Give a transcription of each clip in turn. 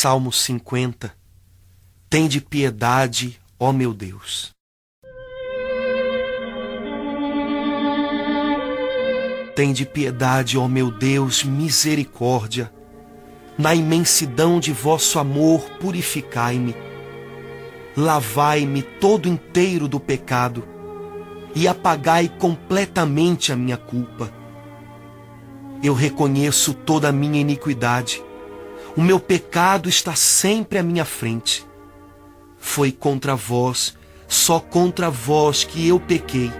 Salmo 50. Tende piedade, ó meu Deus. Tende piedade, ó meu Deus, misericórdia. Na imensidão de vosso amor, purificai-me. Lavai-me todo inteiro do pecado e apagai completamente a minha culpa. Eu reconheço toda a minha iniquidade. O meu pecado está sempre à minha frente. Foi contra vós, só contra vós que eu pequei,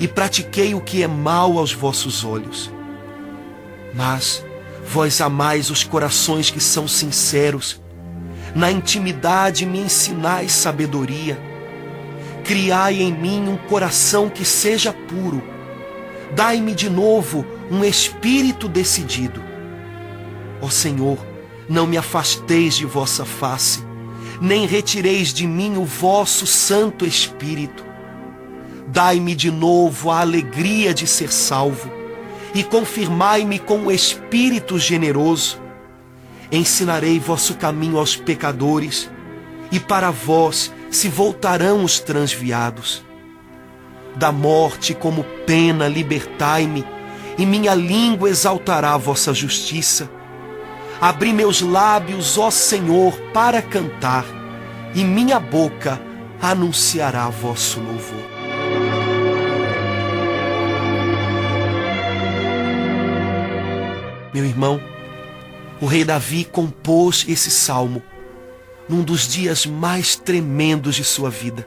e pratiquei o que é mal aos vossos olhos. Mas vós amais os corações que são sinceros, na intimidade me ensinais sabedoria. Criai em mim um coração que seja puro. Dai-me de novo um espírito decidido. Ó Senhor, não me afasteis de vossa face, nem retireis de mim o vosso Santo Espírito. Dai-me de novo a alegria de ser salvo e confirmai-me com o Espírito generoso. Ensinarei vosso caminho aos pecadores, e para vós se voltarão os transviados. Da morte como pena libertai-me, e minha língua exaltará vossa justiça. Abri meus lábios, ó Senhor, para cantar, e minha boca anunciará vosso louvor. Meu irmão, o rei Davi compôs esse salmo num dos dias mais tremendos de sua vida.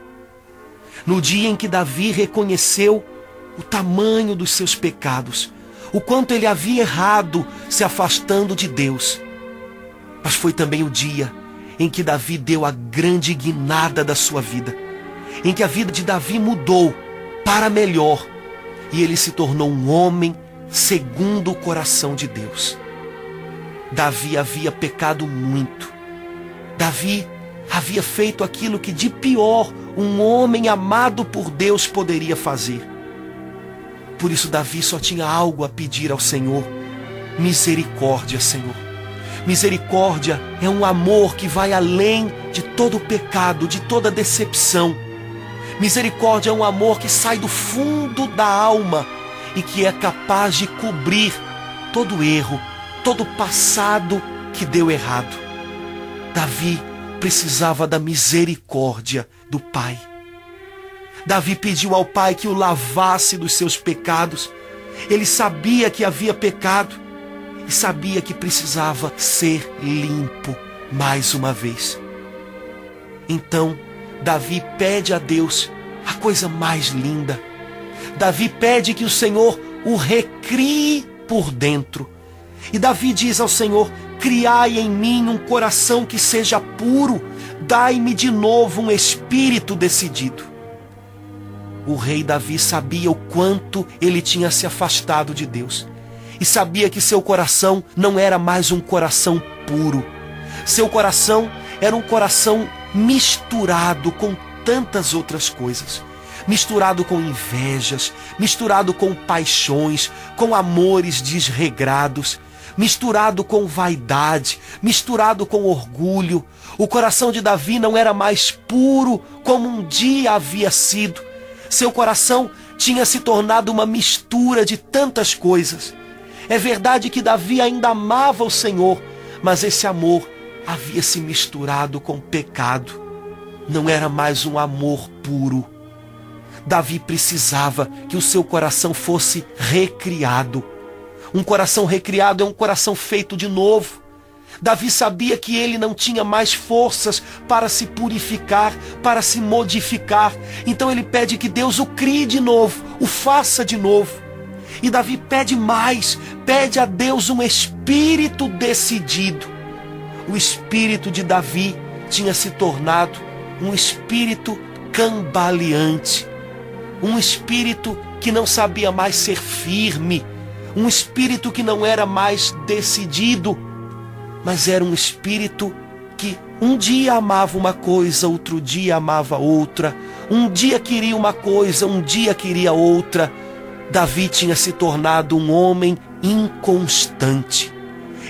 No dia em que Davi reconheceu o tamanho dos seus pecados, o quanto ele havia errado se afastando de Deus. Mas foi também o dia em que Davi deu a grande guinada da sua vida, em que a vida de Davi mudou para melhor e ele se tornou um homem segundo o coração de Deus. Davi havia pecado muito. Davi havia feito aquilo que de pior um homem amado por Deus poderia fazer. Por isso, Davi só tinha algo a pedir ao Senhor: misericórdia, Senhor. Misericórdia é um amor que vai além de todo pecado, de toda decepção. Misericórdia é um amor que sai do fundo da alma e que é capaz de cobrir todo erro, todo passado que deu errado. Davi precisava da misericórdia do Pai. Davi pediu ao Pai que o lavasse dos seus pecados. Ele sabia que havia pecado e sabia que precisava ser limpo mais uma vez. Então, Davi pede a Deus a coisa mais linda Davi pede que o Senhor o recrie por dentro. E Davi diz ao Senhor: Criai em mim um coração que seja puro, dai-me de novo um espírito decidido. O rei Davi sabia o quanto ele tinha se afastado de Deus e sabia que seu coração não era mais um coração puro. Seu coração era um coração misturado com tantas outras coisas misturado com invejas, misturado com paixões, com amores desregrados, misturado com vaidade, misturado com orgulho. O coração de Davi não era mais puro como um dia havia sido. Seu coração tinha se tornado uma mistura de tantas coisas. É verdade que Davi ainda amava o Senhor, mas esse amor havia se misturado com pecado. Não era mais um amor puro Davi precisava que o seu coração fosse recriado. Um coração recriado é um coração feito de novo. Davi sabia que ele não tinha mais forças para se purificar, para se modificar. Então ele pede que Deus o crie de novo, o faça de novo. E Davi pede mais, pede a Deus um espírito decidido. O espírito de Davi tinha se tornado um espírito cambaleante um espírito que não sabia mais ser firme, um espírito que não era mais decidido, mas era um espírito que um dia amava uma coisa, outro dia amava outra, um dia queria uma coisa, um dia queria outra. Davi tinha se tornado um homem inconstante.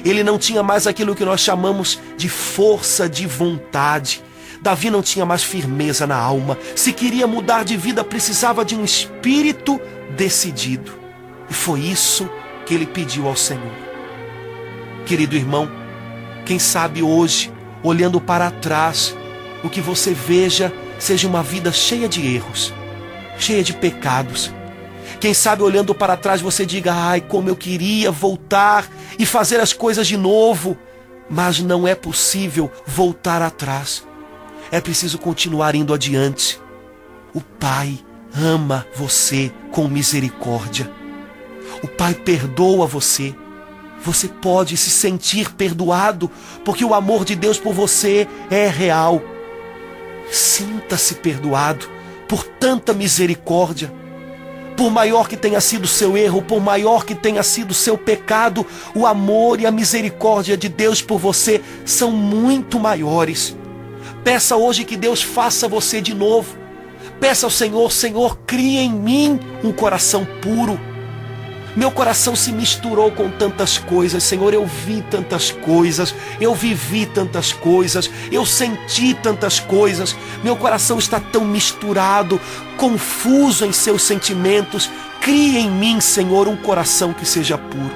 Ele não tinha mais aquilo que nós chamamos de força de vontade. Davi não tinha mais firmeza na alma. Se queria mudar de vida, precisava de um espírito decidido. E foi isso que ele pediu ao Senhor. Querido irmão, quem sabe hoje, olhando para trás, o que você veja seja uma vida cheia de erros, cheia de pecados. Quem sabe olhando para trás você diga: ai, como eu queria voltar e fazer as coisas de novo. Mas não é possível voltar atrás. É preciso continuar indo adiante. O Pai ama você com misericórdia. O Pai perdoa você. Você pode se sentir perdoado, porque o amor de Deus por você é real. Sinta-se perdoado por tanta misericórdia. Por maior que tenha sido seu erro, por maior que tenha sido seu pecado, o amor e a misericórdia de Deus por você são muito maiores. Peça hoje que Deus faça você de novo. Peça ao Senhor, Senhor, cria em mim um coração puro meu coração se misturou com tantas coisas, Senhor. Eu vi tantas coisas, eu vivi tantas coisas, eu senti tantas coisas. Meu coração está tão misturado, confuso em seus sentimentos. Cria em mim, Senhor, um coração que seja puro.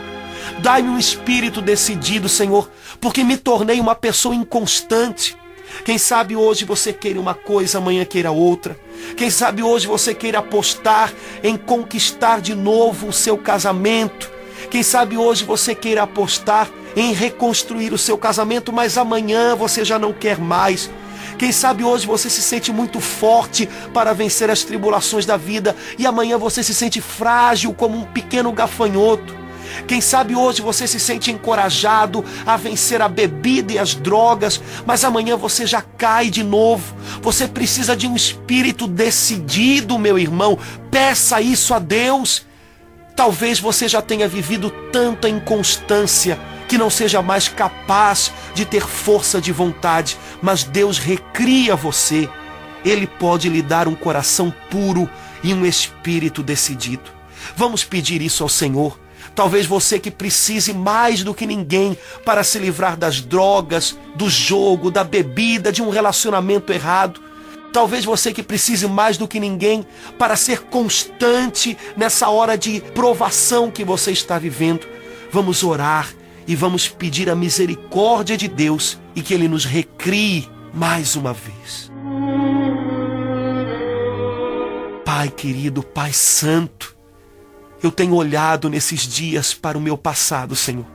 Dai-me um espírito decidido, Senhor, porque me tornei uma pessoa inconstante. Quem sabe hoje você queira uma coisa, amanhã queira outra. Quem sabe hoje você queira apostar em conquistar de novo o seu casamento. Quem sabe hoje você queira apostar em reconstruir o seu casamento, mas amanhã você já não quer mais. Quem sabe hoje você se sente muito forte para vencer as tribulações da vida e amanhã você se sente frágil como um pequeno gafanhoto. Quem sabe hoje você se sente encorajado a vencer a bebida e as drogas, mas amanhã você já cai de novo. Você precisa de um espírito decidido, meu irmão. Peça isso a Deus. Talvez você já tenha vivido tanta inconstância que não seja mais capaz de ter força de vontade, mas Deus recria você. Ele pode lhe dar um coração puro e um espírito decidido. Vamos pedir isso ao Senhor. Talvez você que precise mais do que ninguém para se livrar das drogas, do jogo, da bebida, de um relacionamento errado. Talvez você que precise mais do que ninguém para ser constante nessa hora de provação que você está vivendo. Vamos orar e vamos pedir a misericórdia de Deus e que Ele nos recrie mais uma vez. Pai querido, Pai Santo, eu tenho olhado nesses dias para o meu passado, Senhor,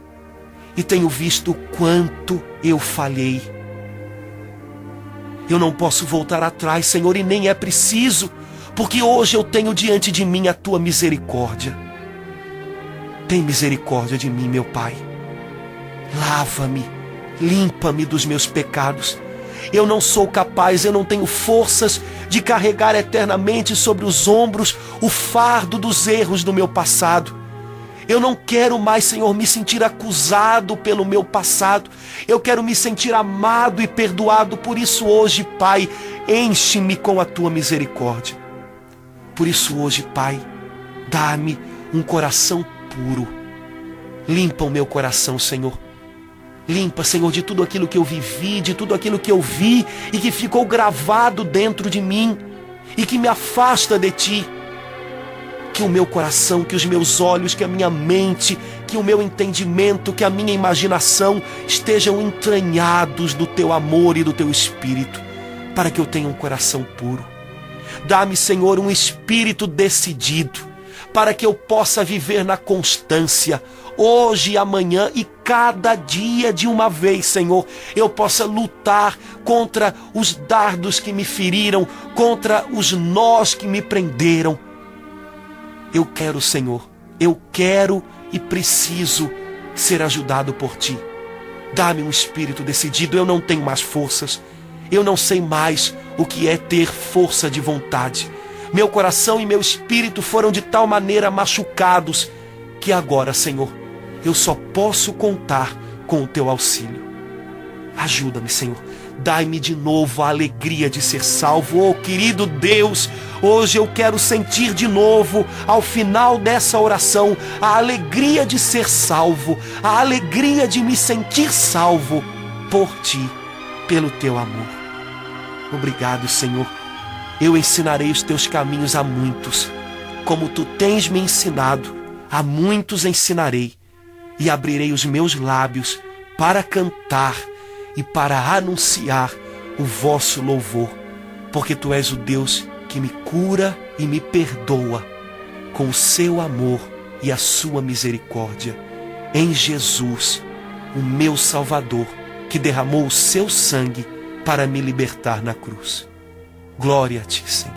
e tenho visto o quanto eu falhei. Eu não posso voltar atrás, Senhor, e nem é preciso, porque hoje eu tenho diante de mim a tua misericórdia. Tem misericórdia de mim, meu Pai. Lava-me, limpa-me dos meus pecados eu não sou capaz, eu não tenho forças de carregar eternamente sobre os ombros o fardo dos erros do meu passado. Eu não quero mais, Senhor, me sentir acusado pelo meu passado. Eu quero me sentir amado e perdoado. Por isso, hoje, Pai, enche-me com a tua misericórdia. Por isso, hoje, Pai, dá-me um coração puro. Limpa o meu coração, Senhor Limpa, Senhor, de tudo aquilo que eu vivi, de tudo aquilo que eu vi e que ficou gravado dentro de mim e que me afasta de ti. Que o meu coração, que os meus olhos, que a minha mente, que o meu entendimento, que a minha imaginação estejam entranhados do teu amor e do teu espírito, para que eu tenha um coração puro. Dá-me, Senhor, um espírito decidido, para que eu possa viver na constância, hoje amanhã e cada dia de uma vez, Senhor, eu possa lutar contra os dardos que me feriram, contra os nós que me prenderam. Eu quero, Senhor, eu quero e preciso ser ajudado por Ti. Dá-me um espírito decidido, eu não tenho mais forças, eu não sei mais o que é ter força de vontade. Meu coração e meu espírito foram de tal maneira machucados que agora, Senhor, eu só posso contar com o teu auxílio. Ajuda-me, Senhor. Dai-me de novo a alegria de ser salvo. Oh, querido Deus, hoje eu quero sentir de novo, ao final dessa oração, a alegria de ser salvo, a alegria de me sentir salvo por ti, pelo teu amor. Obrigado, Senhor. Eu ensinarei os teus caminhos a muitos, como tu tens me ensinado, a muitos ensinarei, e abrirei os meus lábios para cantar e para anunciar o vosso louvor, porque tu és o Deus que me cura e me perdoa com o seu amor e a sua misericórdia. Em Jesus, o meu Salvador, que derramou o seu sangue para me libertar na cruz. Glória a ti, Senhor.